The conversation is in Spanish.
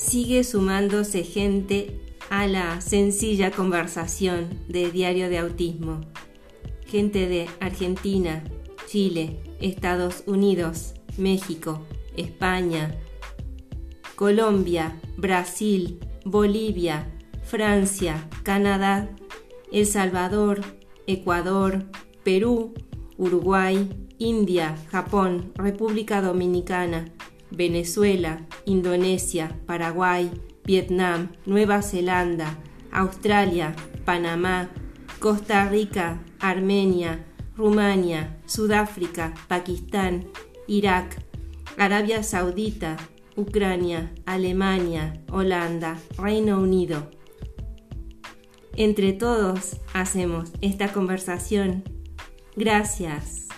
sigue sumándose gente a la sencilla conversación de Diario de Autismo. Gente de Argentina, Chile, Estados Unidos, México, España, Colombia, Brasil, Bolivia, Francia, Canadá, El Salvador, Ecuador, Perú, Uruguay, India, Japón, República Dominicana, Venezuela, Indonesia, Paraguay, Vietnam, Nueva Zelanda, Australia, Panamá, Costa Rica, Armenia, Rumania, Sudáfrica, Pakistán, Irak, Arabia Saudita, Ucrania, Alemania, Holanda, Reino Unido. Entre todos hacemos esta conversación. Gracias.